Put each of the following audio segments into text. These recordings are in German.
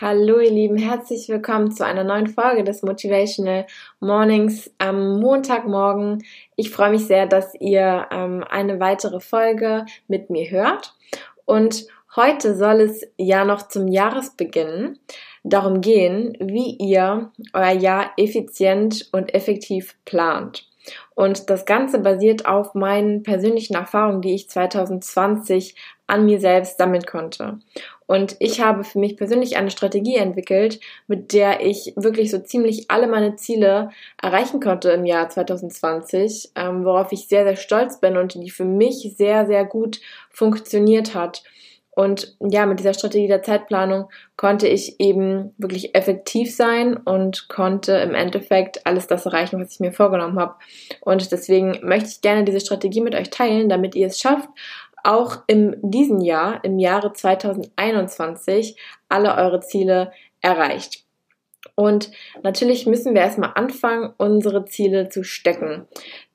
Hallo ihr Lieben, herzlich willkommen zu einer neuen Folge des Motivational Mornings am Montagmorgen. Ich freue mich sehr, dass ihr ähm, eine weitere Folge mit mir hört. Und heute soll es ja noch zum Jahresbeginn darum gehen, wie ihr euer Jahr effizient und effektiv plant. Und das Ganze basiert auf meinen persönlichen Erfahrungen, die ich 2020 an mir selbst sammeln konnte. Und ich habe für mich persönlich eine Strategie entwickelt, mit der ich wirklich so ziemlich alle meine Ziele erreichen konnte im Jahr 2020, ähm, worauf ich sehr, sehr stolz bin und die für mich sehr, sehr gut funktioniert hat. Und ja, mit dieser Strategie der Zeitplanung konnte ich eben wirklich effektiv sein und konnte im Endeffekt alles das erreichen, was ich mir vorgenommen habe. Und deswegen möchte ich gerne diese Strategie mit euch teilen, damit ihr es schafft, auch in diesem Jahr, im Jahre 2021, alle eure Ziele erreicht. Und natürlich müssen wir erstmal anfangen, unsere Ziele zu stecken.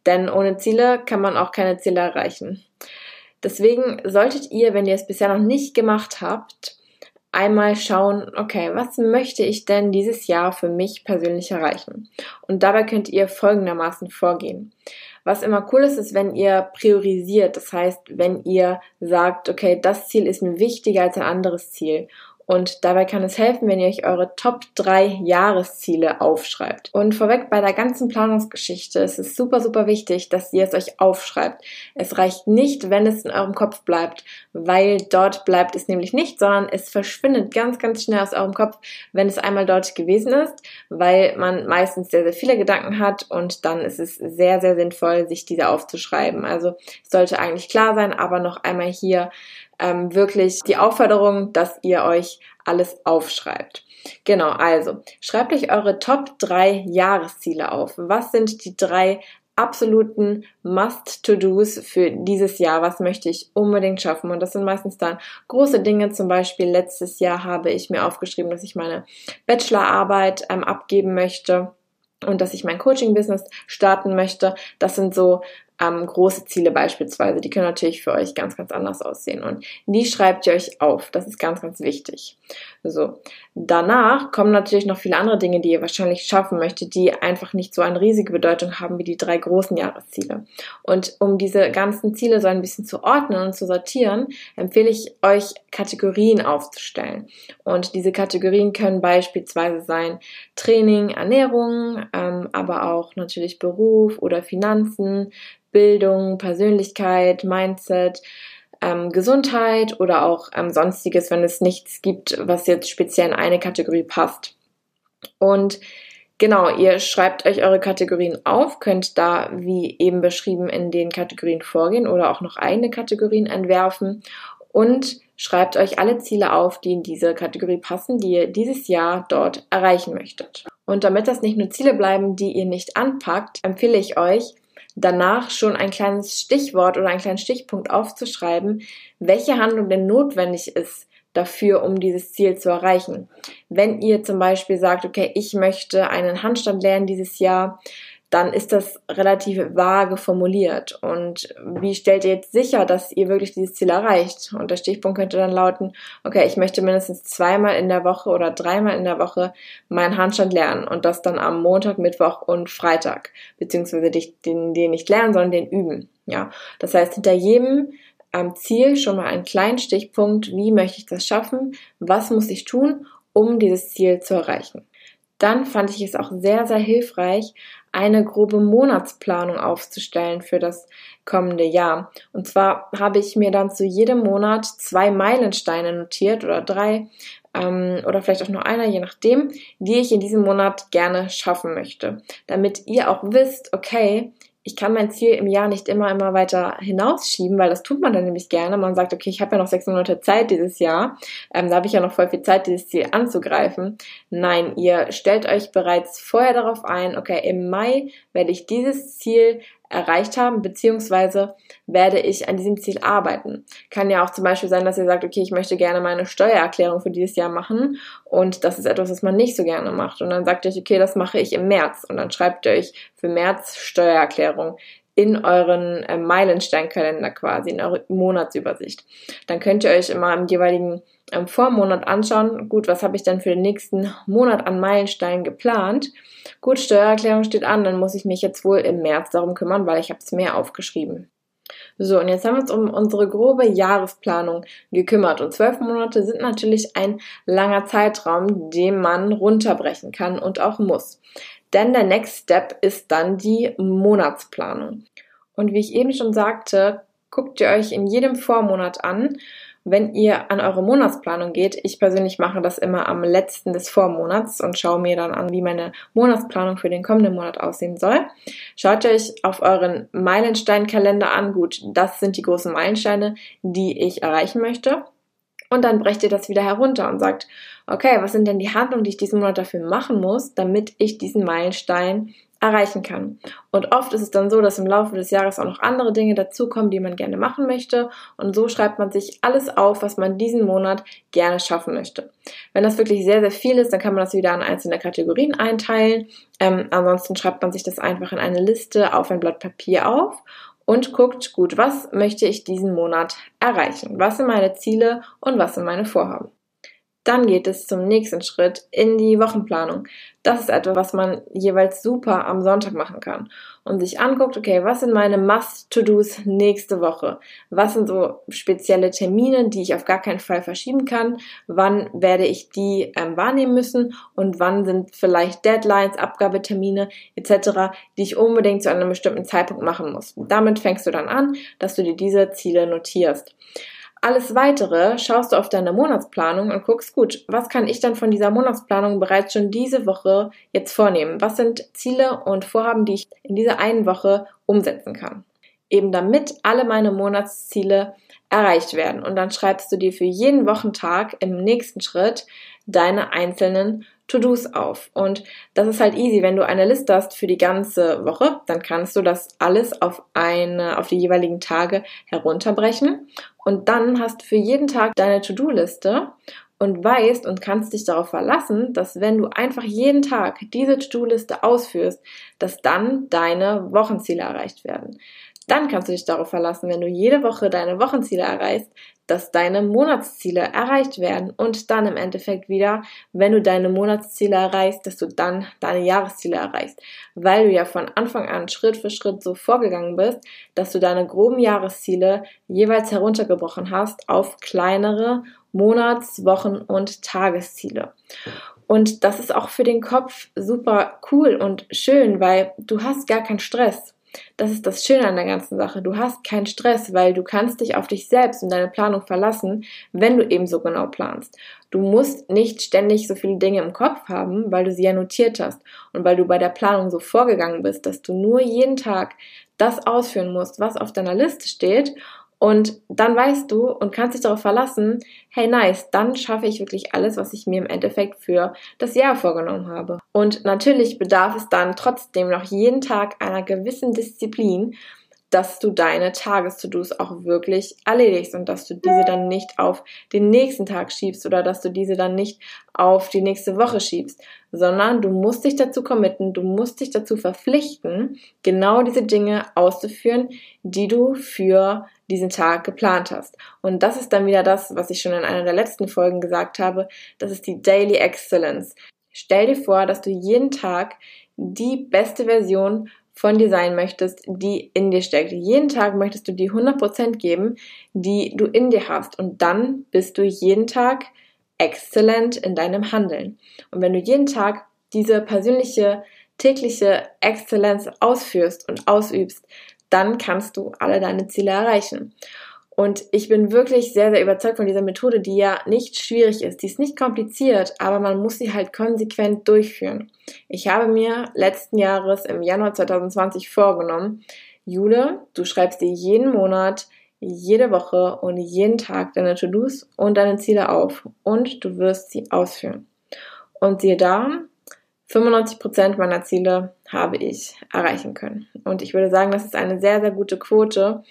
Denn ohne Ziele kann man auch keine Ziele erreichen. Deswegen solltet ihr, wenn ihr es bisher noch nicht gemacht habt, einmal schauen, okay, was möchte ich denn dieses Jahr für mich persönlich erreichen? Und dabei könnt ihr folgendermaßen vorgehen. Was immer cool ist, ist, wenn ihr priorisiert. Das heißt, wenn ihr sagt, okay, das Ziel ist mir wichtiger als ein anderes Ziel und dabei kann es helfen, wenn ihr euch eure Top 3 Jahresziele aufschreibt. Und vorweg bei der ganzen Planungsgeschichte ist es super, super wichtig, dass ihr es euch aufschreibt. Es reicht nicht, wenn es in eurem Kopf bleibt, weil dort bleibt es nämlich nicht, sondern es verschwindet ganz, ganz schnell aus eurem Kopf, wenn es einmal dort gewesen ist, weil man meistens sehr, sehr viele Gedanken hat und dann ist es sehr, sehr sinnvoll, sich diese aufzuschreiben. Also es sollte eigentlich klar sein, aber noch einmal hier ähm, wirklich die Aufforderung, dass ihr euch alles aufschreibt. Genau, also schreibt euch eure Top 3 Jahresziele auf. Was sind die drei absoluten Must-to-Dos für dieses Jahr. Was möchte ich unbedingt schaffen? Und das sind meistens dann große Dinge. Zum Beispiel letztes Jahr habe ich mir aufgeschrieben, dass ich meine Bachelorarbeit ähm, abgeben möchte und dass ich mein Coaching-Business starten möchte. Das sind so ähm, große Ziele beispielsweise, die können natürlich für euch ganz, ganz anders aussehen. Und die schreibt ihr euch auf. Das ist ganz, ganz wichtig. So. Danach kommen natürlich noch viele andere Dinge, die ihr wahrscheinlich schaffen möchtet, die einfach nicht so eine riesige Bedeutung haben wie die drei großen Jahresziele. Und um diese ganzen Ziele so ein bisschen zu ordnen und zu sortieren, empfehle ich euch Kategorien aufzustellen. Und diese Kategorien können beispielsweise sein Training, Ernährung, ähm, aber auch natürlich Beruf oder Finanzen, Bildung, Persönlichkeit, Mindset, ähm, Gesundheit oder auch ähm, sonstiges, wenn es nichts gibt, was jetzt speziell in eine Kategorie passt. Und genau, ihr schreibt euch eure Kategorien auf, könnt da, wie eben beschrieben, in den Kategorien vorgehen oder auch noch eigene Kategorien entwerfen und schreibt euch alle Ziele auf, die in diese Kategorie passen, die ihr dieses Jahr dort erreichen möchtet. Und damit das nicht nur Ziele bleiben, die ihr nicht anpackt, empfehle ich euch, danach schon ein kleines Stichwort oder einen kleinen Stichpunkt aufzuschreiben, welche Handlung denn notwendig ist dafür, um dieses Ziel zu erreichen. Wenn ihr zum Beispiel sagt, okay, ich möchte einen Handstand lernen dieses Jahr, dann ist das relativ vage formuliert. Und wie stellt ihr jetzt sicher, dass ihr wirklich dieses Ziel erreicht? Und der Stichpunkt könnte dann lauten, okay, ich möchte mindestens zweimal in der Woche oder dreimal in der Woche meinen Handstand lernen und das dann am Montag, Mittwoch und Freitag, beziehungsweise den, den nicht lernen, sondern den üben. Ja, das heißt, hinter jedem am Ziel schon mal einen kleinen Stichpunkt, wie möchte ich das schaffen, was muss ich tun, um dieses Ziel zu erreichen. Dann fand ich es auch sehr, sehr hilfreich, eine grobe Monatsplanung aufzustellen für das kommende Jahr. Und zwar habe ich mir dann zu jedem Monat zwei Meilensteine notiert oder drei ähm, oder vielleicht auch nur einer, je nachdem, die ich in diesem Monat gerne schaffen möchte. Damit ihr auch wisst, okay, ich kann mein Ziel im Jahr nicht immer, immer weiter hinausschieben, weil das tut man dann nämlich gerne. Man sagt, okay, ich habe ja noch sechs Monate Zeit dieses Jahr, ähm, da habe ich ja noch voll viel Zeit, dieses Ziel anzugreifen. Nein, ihr stellt euch bereits vorher darauf ein, okay, im Mai werde ich dieses Ziel erreicht haben, beziehungsweise werde ich an diesem Ziel arbeiten. Kann ja auch zum Beispiel sein, dass ihr sagt, okay, ich möchte gerne meine Steuererklärung für dieses Jahr machen und das ist etwas, was man nicht so gerne macht. Und dann sagt ihr euch, okay, das mache ich im März und dann schreibt ihr euch für März Steuererklärung in euren äh, Meilensteinkalender quasi, in eure Monatsübersicht. Dann könnt ihr euch immer im jeweiligen ähm, Vormonat anschauen, gut, was habe ich denn für den nächsten Monat an Meilensteinen geplant? Gut, Steuererklärung steht an, dann muss ich mich jetzt wohl im März darum kümmern, weil ich habe es mir aufgeschrieben. So, und jetzt haben wir uns um unsere grobe Jahresplanung gekümmert. Und zwölf Monate sind natürlich ein langer Zeitraum, den man runterbrechen kann und auch muss. Denn der Next Step ist dann die Monatsplanung. Und wie ich eben schon sagte, guckt ihr euch in jedem Vormonat an, wenn ihr an eure Monatsplanung geht. Ich persönlich mache das immer am letzten des Vormonats und schaue mir dann an, wie meine Monatsplanung für den kommenden Monat aussehen soll. Schaut euch auf euren Meilensteinkalender an. Gut, das sind die großen Meilensteine, die ich erreichen möchte. Und dann brecht ihr das wieder herunter und sagt, okay, was sind denn die Handlungen, die ich diesen Monat dafür machen muss, damit ich diesen Meilenstein erreichen kann. Und oft ist es dann so, dass im Laufe des Jahres auch noch andere Dinge dazukommen, die man gerne machen möchte. Und so schreibt man sich alles auf, was man diesen Monat gerne schaffen möchte. Wenn das wirklich sehr, sehr viel ist, dann kann man das wieder in einzelne Kategorien einteilen. Ähm, ansonsten schreibt man sich das einfach in eine Liste auf ein Blatt Papier auf und guckt, gut, was möchte ich diesen Monat erreichen? Was sind meine Ziele und was sind meine Vorhaben? Dann geht es zum nächsten Schritt in die Wochenplanung. Das ist etwas, was man jeweils super am Sonntag machen kann und sich anguckt, okay, was sind meine Must-to-Dos nächste Woche? Was sind so spezielle Termine, die ich auf gar keinen Fall verschieben kann? Wann werde ich die ähm, wahrnehmen müssen? Und wann sind vielleicht Deadlines, Abgabetermine etc., die ich unbedingt zu einem bestimmten Zeitpunkt machen muss? Damit fängst du dann an, dass du dir diese Ziele notierst. Alles weitere schaust du auf deine Monatsplanung und guckst, gut, was kann ich dann von dieser Monatsplanung bereits schon diese Woche jetzt vornehmen? Was sind Ziele und Vorhaben, die ich in dieser einen Woche umsetzen kann? Eben damit alle meine Monatsziele erreicht werden. Und dann schreibst du dir für jeden Wochentag im nächsten Schritt deine einzelnen To-Dos auf. Und das ist halt easy. Wenn du eine Liste hast für die ganze Woche, dann kannst du das alles auf eine, auf die jeweiligen Tage herunterbrechen. Und dann hast du für jeden Tag deine To-Do-Liste und weißt und kannst dich darauf verlassen, dass wenn du einfach jeden Tag diese To-Do-Liste ausführst, dass dann deine Wochenziele erreicht werden. Dann kannst du dich darauf verlassen, wenn du jede Woche deine Wochenziele erreichst, dass deine Monatsziele erreicht werden und dann im Endeffekt wieder, wenn du deine Monatsziele erreichst, dass du dann deine Jahresziele erreichst, weil du ja von Anfang an Schritt für Schritt so vorgegangen bist, dass du deine groben Jahresziele jeweils heruntergebrochen hast auf kleinere Monats-, Wochen- und Tagesziele. Und das ist auch für den Kopf super cool und schön, weil du hast gar keinen Stress. Das ist das Schöne an der ganzen Sache. Du hast keinen Stress, weil du kannst dich auf dich selbst und deine Planung verlassen, wenn du eben so genau planst. Du musst nicht ständig so viele Dinge im Kopf haben, weil du sie ja notiert hast und weil du bei der Planung so vorgegangen bist, dass du nur jeden Tag das ausführen musst, was auf deiner Liste steht und dann weißt du und kannst dich darauf verlassen, hey nice, dann schaffe ich wirklich alles, was ich mir im Endeffekt für das Jahr vorgenommen habe. Und natürlich bedarf es dann trotzdem noch jeden Tag einer gewissen Disziplin, dass du deine Tages-To-Dos auch wirklich erledigst und dass du diese dann nicht auf den nächsten Tag schiebst oder dass du diese dann nicht auf die nächste Woche schiebst, sondern du musst dich dazu committen, du musst dich dazu verpflichten, genau diese Dinge auszuführen, die du für diesen Tag geplant hast. Und das ist dann wieder das, was ich schon in einer der letzten Folgen gesagt habe, das ist die Daily Excellence. Stell dir vor, dass du jeden Tag die beste Version von dir sein möchtest, die in dir steckt. Jeden Tag möchtest du die 100% geben, die du in dir hast. Und dann bist du jeden Tag exzellent in deinem Handeln. Und wenn du jeden Tag diese persönliche tägliche Exzellenz ausführst und ausübst, dann kannst du alle deine Ziele erreichen. Und ich bin wirklich sehr, sehr überzeugt von dieser Methode, die ja nicht schwierig ist. Die ist nicht kompliziert, aber man muss sie halt konsequent durchführen. Ich habe mir letzten Jahres im Januar 2020 vorgenommen, Jule, du schreibst dir jeden Monat, jede Woche und jeden Tag deine To-Dos und deine Ziele auf und du wirst sie ausführen. Und siehe da, 95% meiner Ziele habe ich erreichen können. Und ich würde sagen, das ist eine sehr, sehr gute Quote.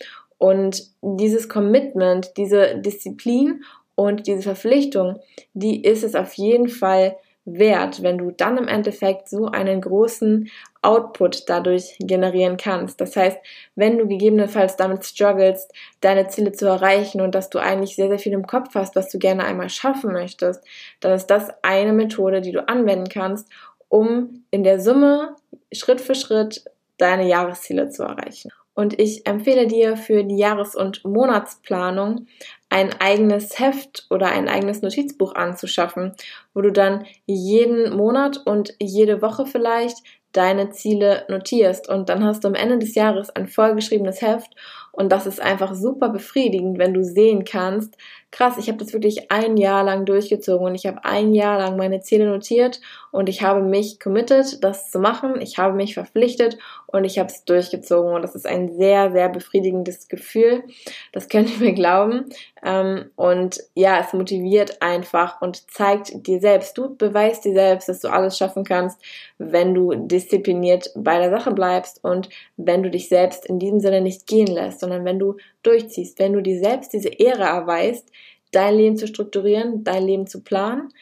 Und dieses Commitment, diese Disziplin und diese Verpflichtung, die ist es auf jeden Fall wert, wenn du dann im Endeffekt so einen großen Output dadurch generieren kannst. Das heißt, wenn du gegebenenfalls damit struggles, deine Ziele zu erreichen und dass du eigentlich sehr, sehr viel im Kopf hast, was du gerne einmal schaffen möchtest, dann ist das eine Methode, die du anwenden kannst, um in der Summe Schritt für Schritt deine Jahresziele zu erreichen. Und ich empfehle dir für die Jahres- und Monatsplanung ein eigenes Heft oder ein eigenes Notizbuch anzuschaffen, wo du dann jeden Monat und jede Woche vielleicht deine Ziele notierst. Und dann hast du am Ende des Jahres ein vollgeschriebenes Heft. Und das ist einfach super befriedigend, wenn du sehen kannst, krass, ich habe das wirklich ein Jahr lang durchgezogen und ich habe ein Jahr lang meine Ziele notiert und ich habe mich committed, das zu machen, ich habe mich verpflichtet und ich habe es durchgezogen und das ist ein sehr, sehr befriedigendes Gefühl, das könnt ihr mir glauben. Ähm, und ja, es motiviert einfach und zeigt dir selbst, du beweist dir selbst, dass du alles schaffen kannst, wenn du diszipliniert bei der Sache bleibst und wenn du dich selbst in diesem Sinne nicht gehen lässt, sondern wenn du durchziehst, wenn du dir selbst diese Ehre erweist, dein Leben zu strukturieren, dein Leben zu planen,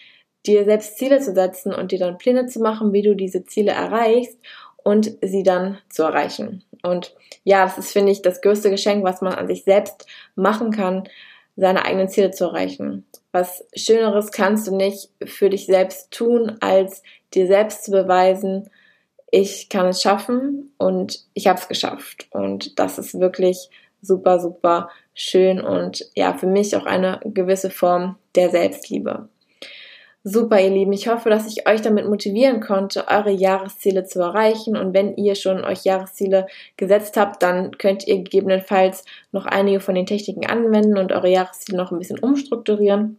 dir selbst Ziele zu setzen und dir dann Pläne zu machen, wie du diese Ziele erreichst und sie dann zu erreichen. Und ja, das ist, finde ich, das größte Geschenk, was man an sich selbst machen kann, seine eigenen Ziele zu erreichen. Was Schöneres kannst du nicht für dich selbst tun, als dir selbst zu beweisen, ich kann es schaffen und ich habe es geschafft. Und das ist wirklich super, super schön und ja, für mich auch eine gewisse Form der Selbstliebe. Super, ihr Lieben. Ich hoffe, dass ich euch damit motivieren konnte, eure Jahresziele zu erreichen. Und wenn ihr schon euch Jahresziele gesetzt habt, dann könnt ihr gegebenenfalls noch einige von den Techniken anwenden und eure Jahresziele noch ein bisschen umstrukturieren.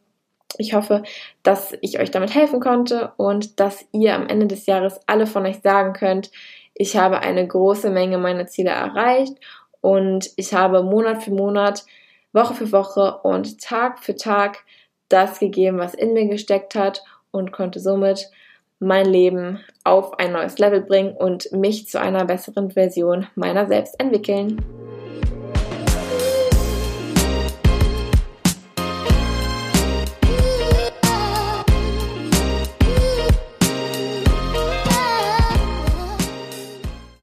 Ich hoffe, dass ich euch damit helfen konnte und dass ihr am Ende des Jahres alle von euch sagen könnt, ich habe eine große Menge meiner Ziele erreicht und ich habe Monat für Monat, Woche für Woche und Tag für Tag das gegeben, was in mir gesteckt hat und konnte somit mein Leben auf ein neues Level bringen und mich zu einer besseren Version meiner selbst entwickeln.